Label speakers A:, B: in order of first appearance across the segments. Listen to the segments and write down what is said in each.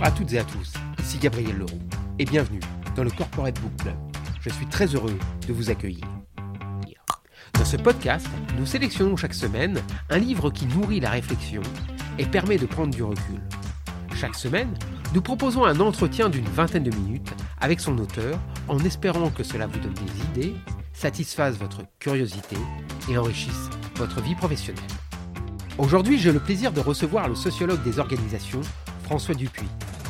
A: Bonjour à toutes et à tous, ici Gabriel Leroux et bienvenue dans le Corporate Book Club. Je suis très heureux de vous accueillir. Dans ce podcast, nous sélectionnons chaque semaine un livre qui nourrit la réflexion et permet de prendre du recul. Chaque semaine, nous proposons un entretien d'une vingtaine de minutes avec son auteur en espérant que cela vous donne des idées, satisfasse votre curiosité et enrichisse votre vie professionnelle. Aujourd'hui, j'ai le plaisir de recevoir le sociologue des organisations, François Dupuis.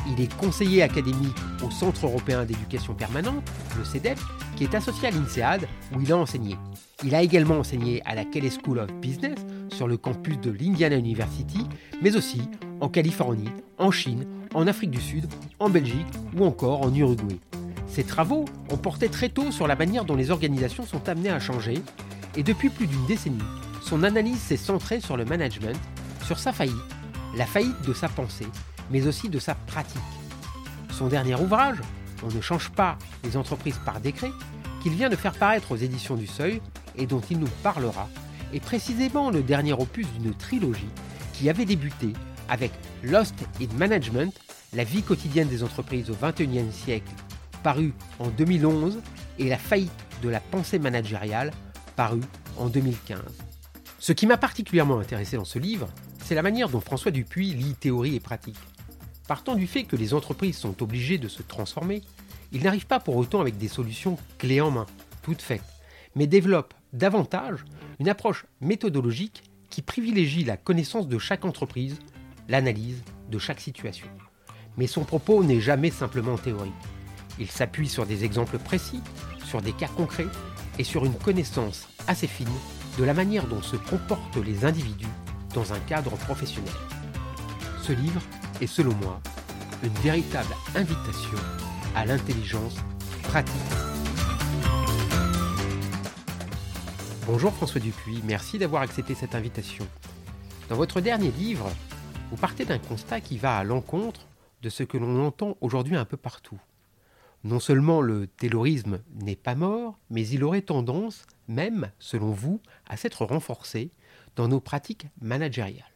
A: Il est conseiller académique au Centre européen d'éducation permanente, le CEDEP, qui est associé à l'INSEAD, où il a enseigné. Il a également enseigné à la Kelley School of Business, sur le campus de l'Indiana University, mais aussi en Californie, en Chine, en Afrique du Sud, en Belgique ou encore en Uruguay. Ses travaux ont porté très tôt sur la manière dont les organisations sont amenées à changer, et depuis plus d'une décennie, son analyse s'est centrée sur le management, sur sa faillite, la faillite de sa pensée, mais aussi de sa pratique. Son dernier ouvrage, On ne change pas les entreprises par décret, qu'il vient de faire paraître aux éditions du Seuil et dont il nous parlera, est précisément le dernier opus d'une trilogie qui avait débuté avec Lost in Management, la vie quotidienne des entreprises au XXIe siècle, paru en 2011, et La faillite de la pensée managériale, paru en 2015. Ce qui m'a particulièrement intéressé dans ce livre, c'est la manière dont François Dupuis lit théorie et pratique. Partant du fait que les entreprises sont obligées de se transformer, il n'arrive pas pour autant avec des solutions clés en main, toutes faites, mais développe davantage une approche méthodologique qui privilégie la connaissance de chaque entreprise, l'analyse de chaque situation. Mais son propos n'est jamais simplement théorique. Il s'appuie sur des exemples précis, sur des cas concrets et sur une connaissance assez fine de la manière dont se comportent les individus dans un cadre professionnel. Ce livre est selon moi une véritable invitation à l'intelligence pratique. Bonjour François Dupuis, merci d'avoir accepté cette invitation. Dans votre dernier livre, vous partez d'un constat qui va à l'encontre de ce que l'on entend aujourd'hui un peu partout. Non seulement le terrorisme n'est pas mort, mais il aurait tendance, même selon vous, à s'être renforcé dans nos pratiques managériales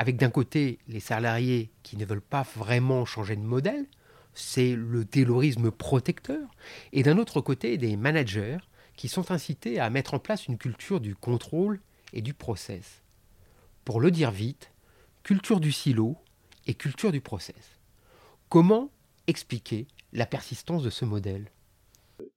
A: avec d'un côté les salariés qui ne veulent pas vraiment changer de modèle, c'est le taylorisme protecteur, et d'un autre côté des managers qui sont incités à mettre en place une culture du contrôle et du process. Pour le dire vite, culture du silo et culture du process. Comment expliquer la persistance de ce modèle?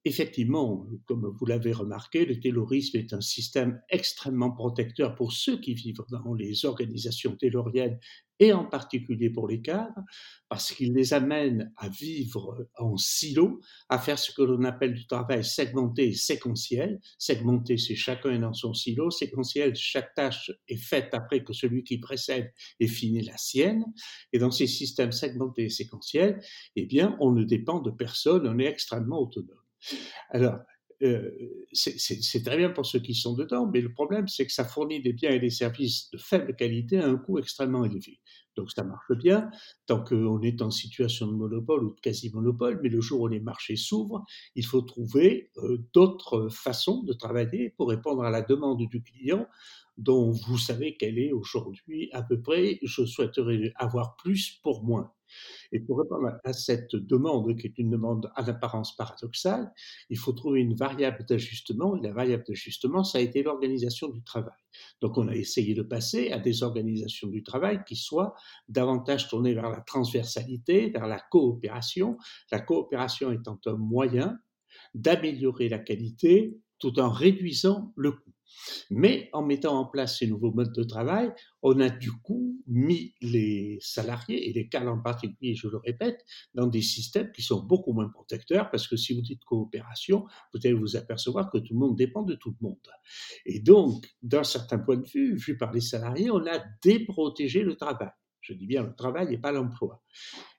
B: Effectivement, comme vous l'avez remarqué, le taylorisme est un système extrêmement protecteur pour ceux qui vivent dans les organisations tayloriennes et en particulier pour les cadres, parce qu'il les amène à vivre en silo, à faire ce que l'on appelle du travail segmenté et séquentiel. Segmenté, c'est chacun dans son silo. Séquentiel, chaque tâche est faite après que celui qui précède ait fini la sienne. Et dans ces systèmes segmentés et séquentiels, eh bien, on ne dépend de personne, on est extrêmement autonome. Alors, euh, c'est très bien pour ceux qui sont dedans, mais le problème, c'est que ça fournit des biens et des services de faible qualité à un coût extrêmement élevé. Donc ça marche bien tant qu'on est en situation de monopole ou de quasi-monopole, mais le jour où les marchés s'ouvrent, il faut trouver euh, d'autres façons de travailler pour répondre à la demande du client dont vous savez qu'elle est aujourd'hui à peu près, je souhaiterais avoir plus pour moins. Et pour répondre à cette demande, qui est une demande en apparence paradoxale, il faut trouver une variable d'ajustement. Et la variable d'ajustement, ça a été l'organisation du travail. Donc, on a essayé de passer à des organisations du travail qui soient davantage tournées vers la transversalité, vers la coopération. La coopération étant un moyen d'améliorer la qualité tout en réduisant le coût. Mais en mettant en place ces nouveaux modes de travail, on a du coup mis les salariés, et les cadres en particulier, je le répète, dans des systèmes qui sont beaucoup moins protecteurs, parce que si vous dites coopération, vous allez vous apercevoir que tout le monde dépend de tout le monde. Et donc, d'un certain point de vue, vu par les salariés, on a déprotégé le travail. Je dis bien le travail et pas l'emploi.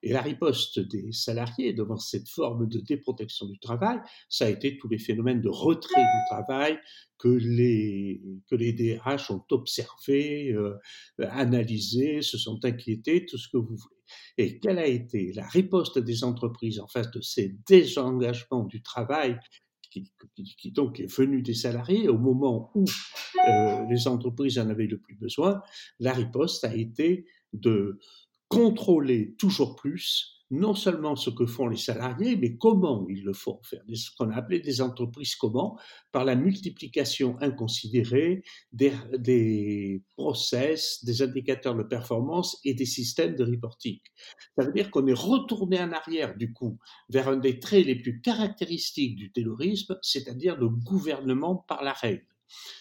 B: Et la riposte des salariés devant cette forme de déprotection du travail, ça a été tous les phénomènes de retrait du travail que les, que les DRH ont observés, euh, analysés, se sont inquiétés, tout ce que vous voulez. Et quelle a été la riposte des entreprises en face de ces désengagements du travail qui, donc est venu des salariés au moment où euh, les entreprises en avaient le plus besoin, la riposte a été de contrôler toujours plus non seulement ce que font les salariés, mais comment ils le font, faire ce qu'on a appelé des entreprises comment, par la multiplication inconsidérée des, process, des indicateurs de performance et des systèmes de reporting. Ça veut dire qu'on est retourné en arrière, du coup, vers un des traits les plus caractéristiques du terrorisme, c'est-à-dire le gouvernement par la règle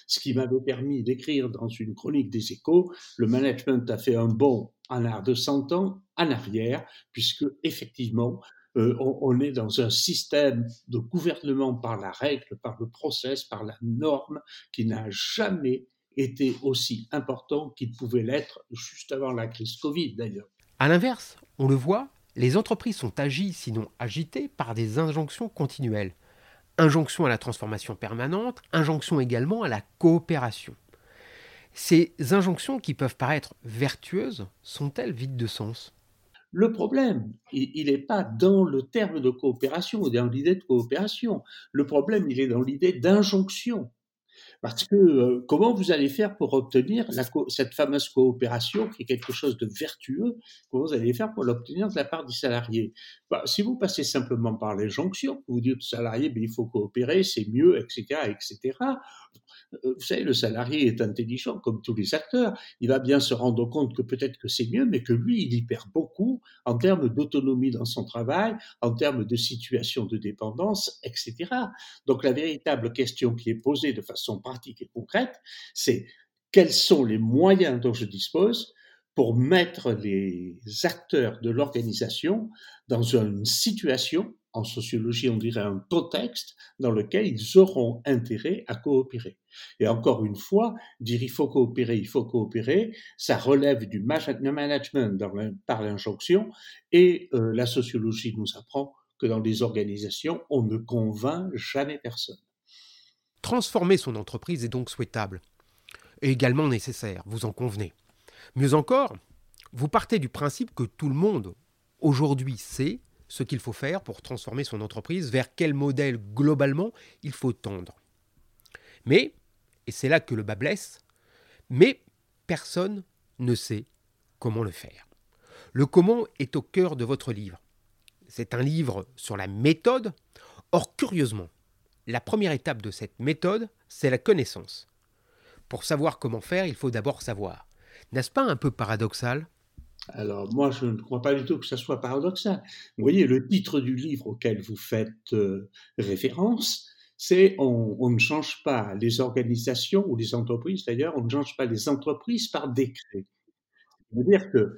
B: ce qui m'avait permis d'écrire dans une chronique des échos, le management a fait un bond en art de 100 ans en arrière, puisque effectivement, euh, on, est dans un système de gouvernement par la règle, par le process, par la norme, qui n'a jamais été aussi important qu'il pouvait l'être juste avant la crise Covid d'ailleurs.
A: À l'inverse, on le voit, les entreprises sont agies, sinon agitées, par des injonctions continuelles. Injonction à la transformation permanente, injonction également à la coopération. Ces injonctions qui peuvent paraître vertueuses sont-elles vides de sens?
B: Le problème, il n'est pas dans le terme de coopération ou dans l'idée de coopération. Le problème, il est dans l'idée d'injonction. Parce que euh, comment vous allez faire pour obtenir cette fameuse coopération qui est quelque chose de vertueux? Comment vous allez faire pour l'obtenir de la part des salariés? Bah, Si vous passez simplement par l'injonction, vous dites aux salariés, ben, il faut coopérer, c'est mieux, etc., etc. Euh, vous savez, le salarié est intelligent comme tous les acteurs. Il va bien se rendre compte que peut-être que c'est mieux, mais que lui, il y perd beaucoup en termes d'autonomie dans son travail, en termes de situation de dépendance, etc. Donc la véritable question qui est posée de façon pratique et concrète, c'est quels sont les moyens dont je dispose pour mettre les acteurs de l'organisation dans une situation en sociologie, on dirait un contexte dans lequel ils auront intérêt à coopérer. Et encore une fois, dire il faut coopérer, il faut coopérer, ça relève du management par l'injonction, et euh, la sociologie nous apprend que dans les organisations, on ne convainc jamais personne.
A: Transformer son entreprise est donc souhaitable, et également nécessaire, vous en convenez. Mieux encore, vous partez du principe que tout le monde, aujourd'hui, sait ce qu'il faut faire pour transformer son entreprise, vers quel modèle globalement il faut tendre. Mais, et c'est là que le bas blesse, mais personne ne sait comment le faire. Le comment est au cœur de votre livre. C'est un livre sur la méthode. Or, curieusement, la première étape de cette méthode, c'est la connaissance. Pour savoir comment faire, il faut d'abord savoir. N'est-ce pas un peu paradoxal?
B: Alors moi, je ne crois pas du tout que ça soit paradoxal. Vous voyez, le titre du livre auquel vous faites euh, référence, c'est on, ne change pas les organisations ou les entreprises, d'ailleurs, on ne change pas les entreprises par décret. Ça veut dire que,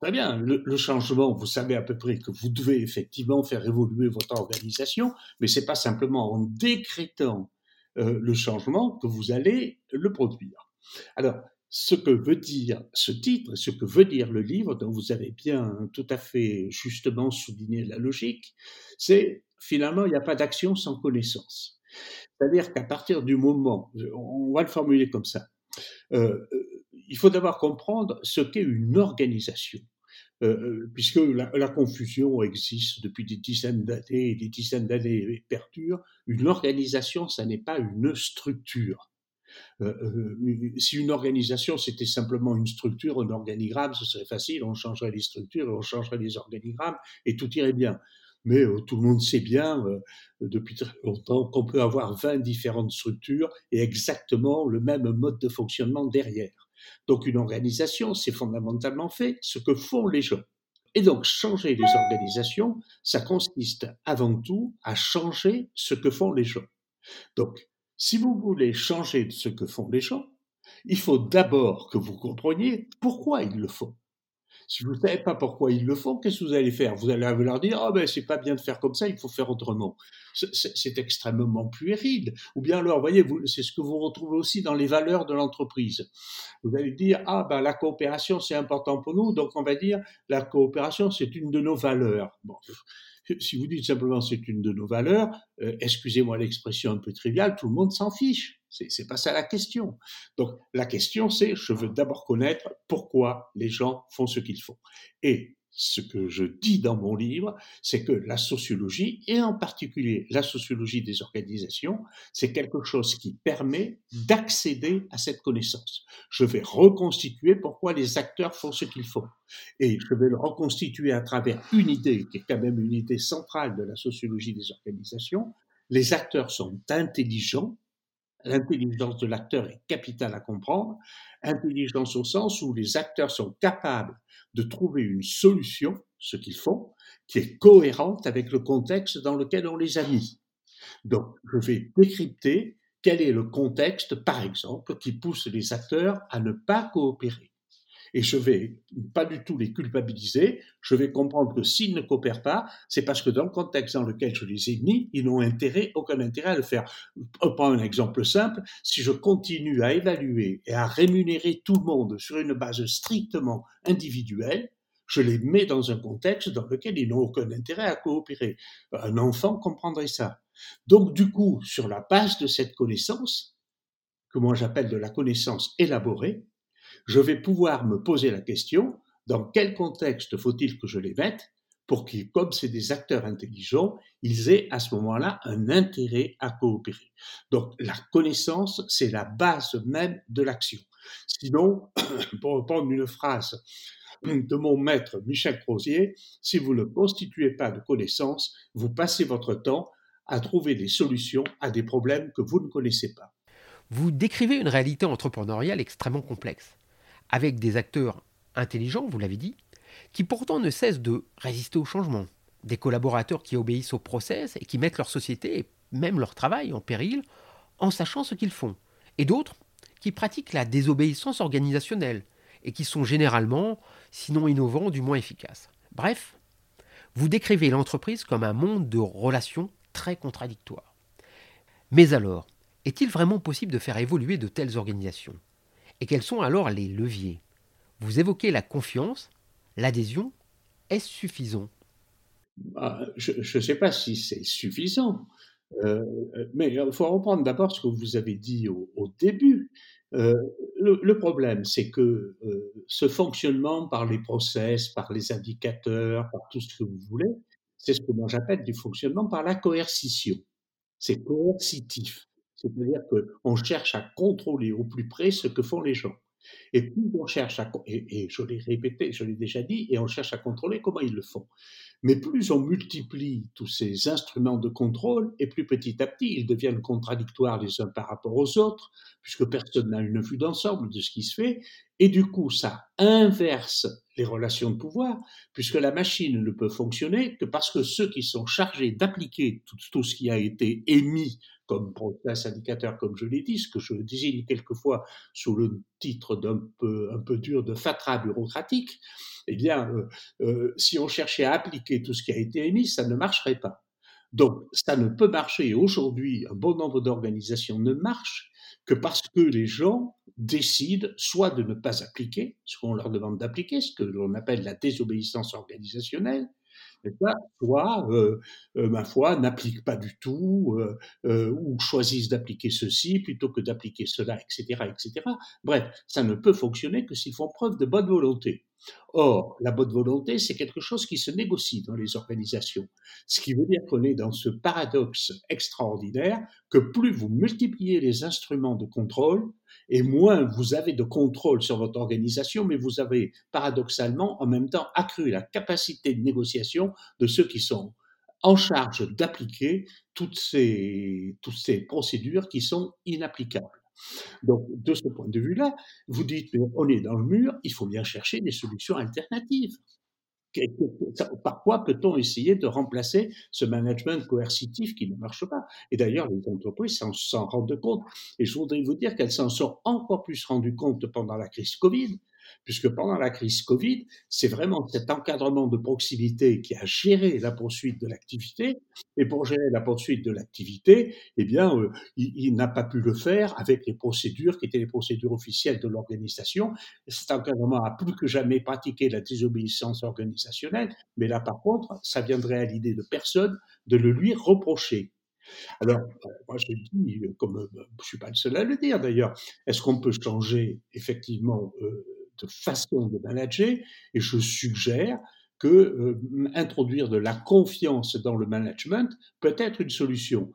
B: très bien, le, changement, vous savez à peu près que vous devez effectivement faire évoluer votre organisation, mais c'est pas simplement en décrétant euh, le changement que vous allez le produire. Alors, ce que veut dire ce titre, ce que veut dire le livre, dont vous avez bien tout à fait justement souligné la logique, c'est finalement, il n'y a pas d'action sans connaissance. C'est-à-dire qu'à partir du moment, on va le formuler comme ça, euh, il faut d'abord comprendre ce qu'est une organisation. Euh, puisque la, confusion existe depuis des dizaines d'années et des dizaines d'années perdure, une organisation, ça n'est pas une structure. Euh, euh, si une organisation c'était simplement une structure, un organigramme, ce serait facile, on changerait les structures, on changerait les organigrammes et tout irait bien. Mais euh, tout le monde sait bien depuis très longtemps qu'on peut avoir 20 différentes structures et exactement le même mode de fonctionnement derrière. Donc une organisation, c'est fondamentalement fait ce que font les gens. Et donc changer les organisations, ça consiste avant tout à changer ce que font les gens. Donc si vous voulez changer ce que font les gens, il faut d'abord que vous compreniez pourquoi ils le font. Si vous ne savez pas pourquoi ils le font, qu'est-ce que vous allez faire? Vous allez leur dire ah ben c'est pas bien de faire comme ça, il faut faire autrement. C'est extrêmement puéril. Ou bien alors, voyez, c'est ce que vous retrouvez aussi dans les valeurs de l'entreprise. Vous allez dire ah ben la coopération c'est important pour nous, donc on va dire la coopération c'est une de nos valeurs. Bon, si vous dites simplement c'est une de nos valeurs, euh, excusez-moi l'expression un peu triviale, tout le monde s'en fiche. C'est pas ça la question. Donc la question c'est, je veux d'abord connaître pourquoi les gens font ce qu'ils font. Et ce que je dis dans mon livre, c'est que la sociologie, et en particulier la sociologie des organisations, c'est quelque chose qui permet d'accéder à cette connaissance. Je vais reconstituer pourquoi les acteurs font ce qu'ils font. Et je vais le reconstituer à travers une idée qui est quand même une idée centrale de la sociologie des organisations. Les acteurs sont intelligents, l'intelligence de l'acteur est capitale à comprendre, intelligence au sens où les acteurs sont capables de trouver une solution, ce qu'ils font, qui est cohérente avec le contexte dans lequel on les a mis. Donc, je vais décrypter quel est le contexte, par exemple, qui pousse les acteurs à ne pas coopérer et je vais pas du tout les culpabiliser. Je vais comprendre que s'ils ne coopèrent pas, c'est parce que dans le contexte dans lequel je les ai mis, ils n'ont intérêt, aucun intérêt à le faire. On un exemple simple. Si je continue à évaluer et à rémunérer tout le monde sur une base strictement individuelle, je les mets dans un contexte dans lequel ils n'ont aucun intérêt à coopérer. Un enfant comprendrait ça. Donc, du coup, sur la base de cette connaissance, que moi j'appelle de la connaissance élaborée, je vais pouvoir me poser la question, dans quel contexte faut-il que je les mette pour qu'ils, comme c'est des acteurs intelligents, ils aient à ce moment-là un intérêt à coopérer. Donc la connaissance, c'est la base même de l'action. Sinon, pour reprendre une phrase de mon maître Michel Crozier, si vous ne constituez pas de connaissances, vous passez votre temps à trouver des solutions à des problèmes que vous ne connaissez pas.
A: Vous décrivez une réalité entrepreneuriale extrêmement complexe avec des acteurs intelligents, vous l'avez dit, qui pourtant ne cessent de résister au changement, des collaborateurs qui obéissent au process et qui mettent leur société et même leur travail en péril en sachant ce qu'ils font, et d'autres qui pratiquent la désobéissance organisationnelle et qui sont généralement, sinon innovants, du moins efficaces. Bref, vous décrivez l'entreprise comme un monde de relations très contradictoires. Mais alors, est-il vraiment possible de faire évoluer de telles organisations? Et quels sont alors les leviers? Vous évoquez la confiance, l'adhésion. Est-ce suffisant?
B: Bah, Je ne sais pas si c'est suffisant, euh, mais il faut reprendre d'abord ce que vous avez dit au, début. Euh, le, problème, c'est que euh, ce fonctionnement par les process, par les indicateurs, par tout ce que vous voulez, c'est ce que j'appelle du fonctionnement par la coercition. C'est coercitif. C'est-à-dire qu'on cherche à contrôler au plus près ce que font les gens. Et plus on cherche à, et, je l'ai répété, je l'ai déjà dit, et on cherche à contrôler comment ils le font. Mais plus on multiplie tous ces instruments de contrôle, et plus petit à petit ils deviennent contradictoires les uns par rapport aux autres, puisque personne n'a une vue d'ensemble de ce qui se fait, et du coup ça inverse les relations de pouvoir, puisque la machine ne peut fonctionner que parce que ceux qui sont chargés d'appliquer tout, ce qui a été émis comme process indicateur, comme je l'ai dit, ce que je désigne quelquefois sous le titre d'un peu, un peu dur de fatras bureaucratique, eh bien, euh, euh, si on cherchait à appliquer tout ce qui a été émis, ça ne marcherait pas. Donc, ça ne peut marcher. Aujourd'hui, un bon nombre d'organisations ne marchent que parce que les gens décident soit de ne pas appliquer ce qu'on leur demande d'appliquer, ce que l'on appelle la désobéissance organisationnelle, soit, euh, euh, ma foi, n'appliquent pas du tout, euh, ou choisissent d'appliquer ceci plutôt que d'appliquer cela, etc., etc. Bref, ça ne peut fonctionner que s'ils font preuve de bonne volonté. Or, la bonne volonté, c'est quelque chose qui se négocie dans les organisations. Ce qui veut dire qu'on est dans ce paradoxe extraordinaire que plus vous multipliez les instruments de contrôle, et moins vous avez de contrôle sur votre organisation, mais vous avez paradoxalement en même temps accru la capacité de négociation de ceux qui sont en charge d'appliquer toutes ces, toutes ces procédures qui sont inapplicables. Donc, de ce point de vue-là, vous dites, on est dans le mur, il faut bien chercher des solutions alternatives. Par quoi peut-on essayer de remplacer ce management coercitif qui ne marche pas? Et d'ailleurs, les entreprises s'en rendent compte. Et je voudrais vous dire qu'elles s'en sont encore plus rendues compte pendant la crise Covid, puisque pendant la crise Covid, c'est vraiment cet encadrement de proximité qui a géré la poursuite de l'activité. Et pour gérer la poursuite de l'activité, eh bien, euh, il, n'a pas pu le faire avec les procédures qui étaient les procédures officielles de l'organisation. Cet encadrement a plus que jamais pratiqué la désobéissance organisationnelle, mais là, par contre, ça viendrait à l'idée de personne de le lui reprocher. Alors, euh, moi je dis, comme euh, je suis pas le seul à le dire d'ailleurs, est-ce qu'on peut changer effectivement façon de manager, et je suggère que euh, introduire de la confiance dans le management peut être une solution.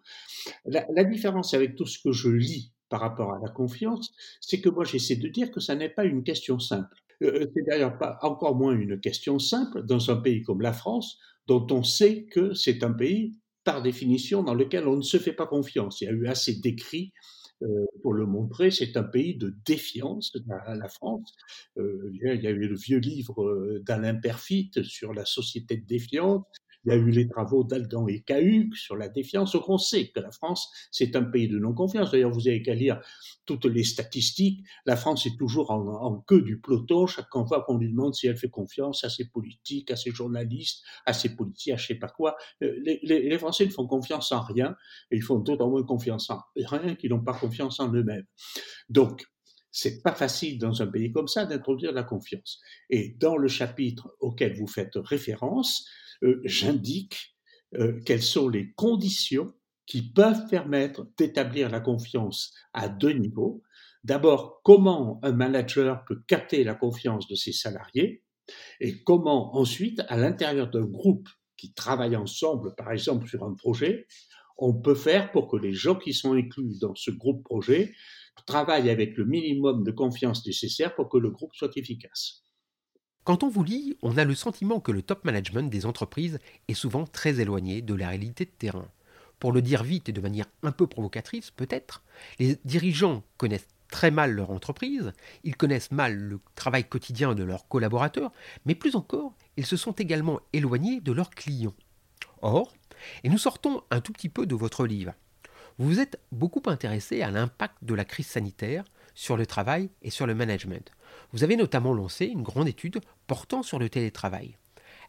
B: La, différence avec tout ce que je lis par rapport à la confiance, c'est que moi j'essaie de dire que ça n'est pas une question simple. Euh, c'est d'ailleurs pas encore moins une question simple dans un pays comme la France, dont on sait que c'est un pays par définition dans lequel on ne se fait pas confiance. Il y a eu assez d'écrits euh, pour le montrer, c'est un pays de défiance, la, la France. Euh, il y a eu le vieux livre euh, d'Alain Perfit sur la société de défiance. Il y a eu les travaux d'Aldan et Cahuc sur la défiance. On sait que la France, c'est un pays de non-confiance. D'ailleurs, vous avez qu'à lire toutes les statistiques. La France est toujours en, queue du peloton chaque fois qu'on lui demande si elle fait confiance à ses politiques, à ses journalistes, à ses politiciens, à je sais pas quoi. Euh, les, Français ne font confiance en rien ils font d'autant moins confiance en rien qu'ils n'ont pas confiance en eux-mêmes. Donc, c'est pas facile dans un pays comme ça d'introduire la confiance. Et dans le chapitre auquel vous faites référence, j'indique euh, quelles sont les conditions qui peuvent permettre d'établir la confiance à deux niveaux. D'abord, comment un manager peut capter la confiance de ses salariés et comment ensuite, à l'intérieur d'un groupe qui travaille ensemble, par exemple sur un projet, on peut faire pour que les gens qui sont inclus dans ce groupe projet travaillent avec le minimum de confiance nécessaire pour que le groupe soit efficace.
A: Quand on vous lit, on a le sentiment que le top management des entreprises est souvent très éloigné de la réalité de terrain. Pour le dire vite et de manière un peu provocatrice peut-être, les dirigeants connaissent très mal leur entreprise, ils connaissent mal le travail quotidien de leurs collaborateurs, mais plus encore, ils se sont également éloignés de leurs clients. Or, et nous sortons un tout petit peu de votre livre, vous vous êtes beaucoup intéressé à l'impact de la crise sanitaire sur le travail et sur le management. Vous avez notamment lancé une grande étude portant sur le télétravail.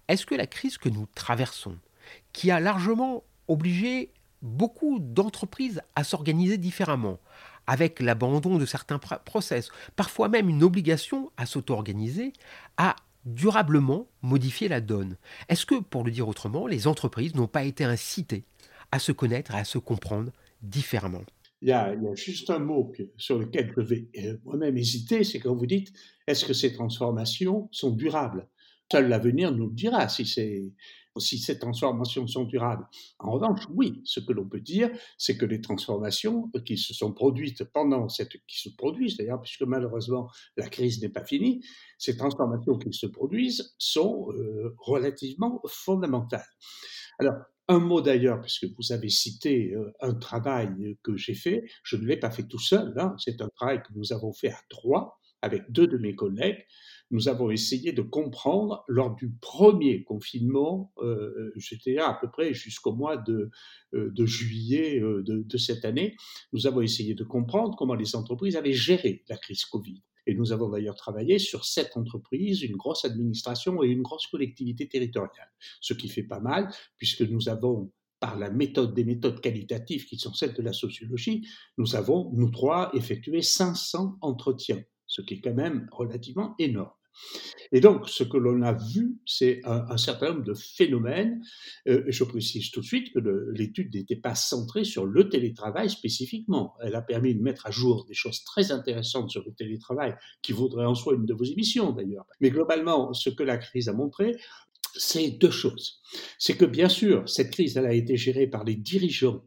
A: Est-ce que la crise que nous traversons, qui a largement obligé beaucoup d'entreprises à s'organiser différemment, avec l'abandon de certains process, parfois même une obligation à s'auto-organiser, a durablement modifié la donne? Est-ce que, pour le dire autrement, les entreprises n'ont pas été incitées à se connaître et à se comprendre différemment?
B: Il y, a, juste un mot sur lequel je vais euh, moi-même hésiter, c'est quand vous dites est-ce que ces transformations sont durables? Seul l'avenir nous le dira si, si ces transformations sont durables. En revanche, oui, ce que l'on peut dire, c'est que les transformations qui se sont produites pendant cette, qui se produisent d'ailleurs, puisque malheureusement la crise n'est pas finie, ces transformations qui se produisent sont euh, relativement fondamentales. Alors, un mot d'ailleurs, puisque vous avez cité euh, un travail que j'ai fait, je ne l'ai pas fait tout seul, hein, c'est un travail que nous avons fait à trois avec deux de mes collègues. Nous avons essayé de comprendre lors du premier confinement, euh, j'étais à peu près jusqu'au mois de, euh, juillet euh, de, de cette année, nous avons essayé de comprendre comment les entreprises avaient géré la crise Covid. Et nous avons d'ailleurs travaillé sur sept entreprises, une grosse administration et une grosse collectivité territoriale, ce qui fait pas mal, puisque nous avons par la méthode des méthodes qualitatives qui sont celles de la sociologie, nous avons, nous trois, effectué 500 entretiens, ce qui est quand même relativement énorme. Et donc, ce que l'on a vu, c'est un, certain nombre de phénomènes. Euh, je précise tout de suite que l'étude n'était pas centrée sur le télétravail spécifiquement. Elle a permis de mettre à jour des choses très intéressantes sur le télétravail, qui vaudrait en soi une de vos émissions d'ailleurs. Mais globalement, ce que la crise a montré, c'est deux choses. C'est que bien sûr, cette crise, elle a été gérée par les dirigeants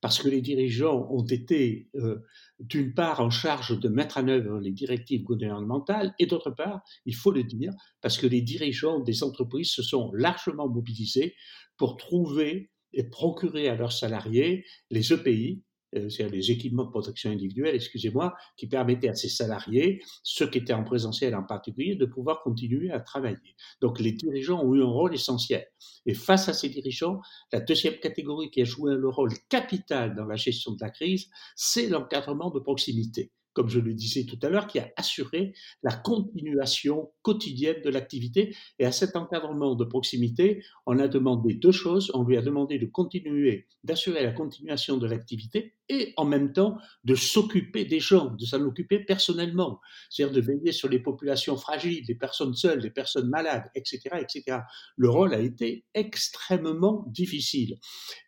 B: parce que les dirigeants ont été euh, d'une part en charge de mettre en œuvre les directives gouvernementales et d'autre part, il faut le dire, parce que les dirigeants des entreprises se sont largement mobilisés pour trouver et procurer à leurs salariés les EPI, c'est-à-dire les équipements de protection individuelle, excusez-moi, qui permettaient à ces salariés, ceux qui étaient en présentiel en particulier, de pouvoir continuer à travailler. Donc les dirigeants ont eu un rôle essentiel. Et face à ces dirigeants, la deuxième catégorie qui a joué un rôle capital dans la gestion de la crise, c'est l'encadrement de proximité comme je le disais tout à l'heure, qui a assuré la continuation quotidienne de l'activité. Et à cet encadrement de proximité, on a demandé deux choses. On lui a demandé de continuer, d'assurer la continuation de l'activité et en même temps de s'occuper des gens, de s'en occuper personnellement, c'est-à-dire de veiller sur les populations fragiles, les personnes seules, les personnes malades, etc., etc. Le rôle a été extrêmement difficile.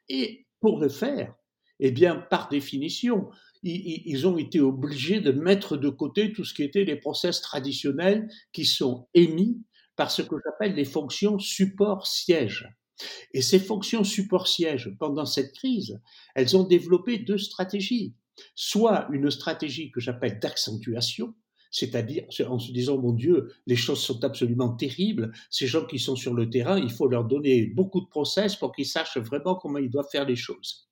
B: Et pour le faire, eh bien, par définition, ils, ont été obligés de mettre de côté tout ce qui était les process traditionnels qui sont émis par ce que j'appelle les fonctions support-siège. Et ces fonctions support-siège, pendant cette crise, elles ont développé deux stratégies. Soit une stratégie que j'appelle d'accentuation, c'est-à-dire en se disant, mon Dieu, les choses sont absolument terribles, ces gens qui sont sur le terrain, il faut leur donner beaucoup de process pour qu'ils sachent vraiment comment ils doivent faire les choses.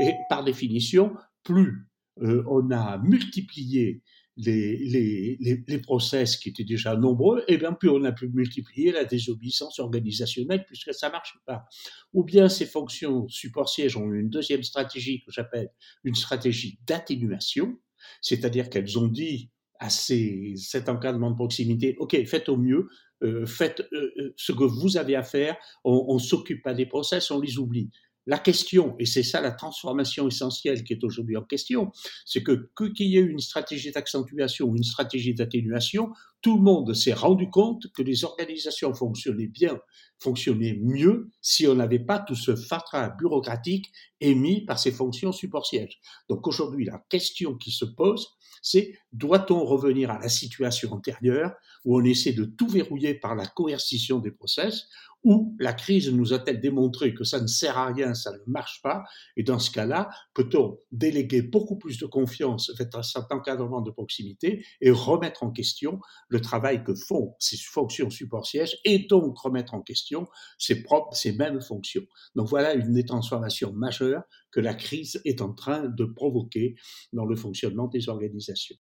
B: Et par définition, plus euh, on a multiplié les, process qui étaient déjà nombreux, et bien plus on a pu multiplier la désobéissance organisationnelle puisque ça marche pas. Ou bien ces fonctions support-siège ont une deuxième stratégie que j'appelle une stratégie d'atténuation, c'est-à-dire qu'elles ont dit à ces, cet encadrement de proximité, OK, faites au mieux, euh, faites euh, ce que vous avez à faire, on ne s'occupe pas des process, on les oublie. La question, et c'est ça la transformation essentielle qui est aujourd'hui en question, c'est que qu'il y ait une stratégie d'accentuation ou une stratégie d'atténuation, tout le monde s'est rendu compte que les organisations fonctionnaient bien, fonctionnaient mieux si on n'avait pas tout ce fatras bureaucratique émis par ces fonctions support-sièges. Donc aujourd'hui, la question qui se pose, c'est doit-on revenir à la situation antérieure où on essaie de tout verrouiller par la coercition des process ou la crise nous a-t-elle démontré que ça ne sert à rien, ça ne marche pas? Et dans ce cas-là, peut-on déléguer beaucoup plus de confiance vers cet encadrement de proximité et remettre en question le travail que font ces fonctions support-sièges et donc remettre en question ces, propres, ces mêmes fonctions? Donc voilà une des transformations majeures que la crise est en train de provoquer dans le fonctionnement des organisations.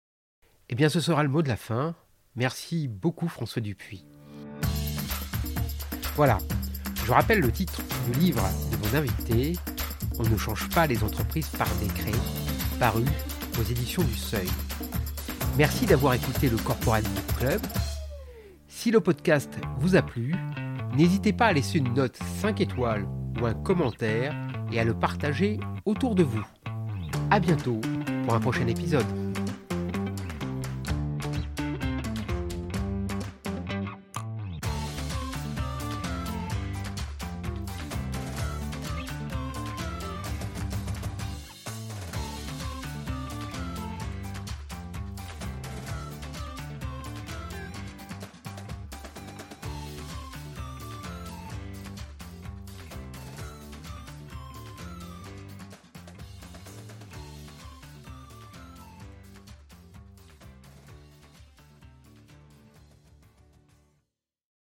A: Eh bien, ce sera le mot de la fin. Merci beaucoup François Dupuis. Voilà, je rappelle le titre du livre de mon invité, On ne change pas les entreprises par décret, paru aux éditions du Seuil. Merci d'avoir écouté le Corporate Book Club. Si le podcast vous a plu, n'hésitez pas à laisser une note 5 étoiles ou un commentaire et à le partager autour de vous. A bientôt pour un prochain épisode.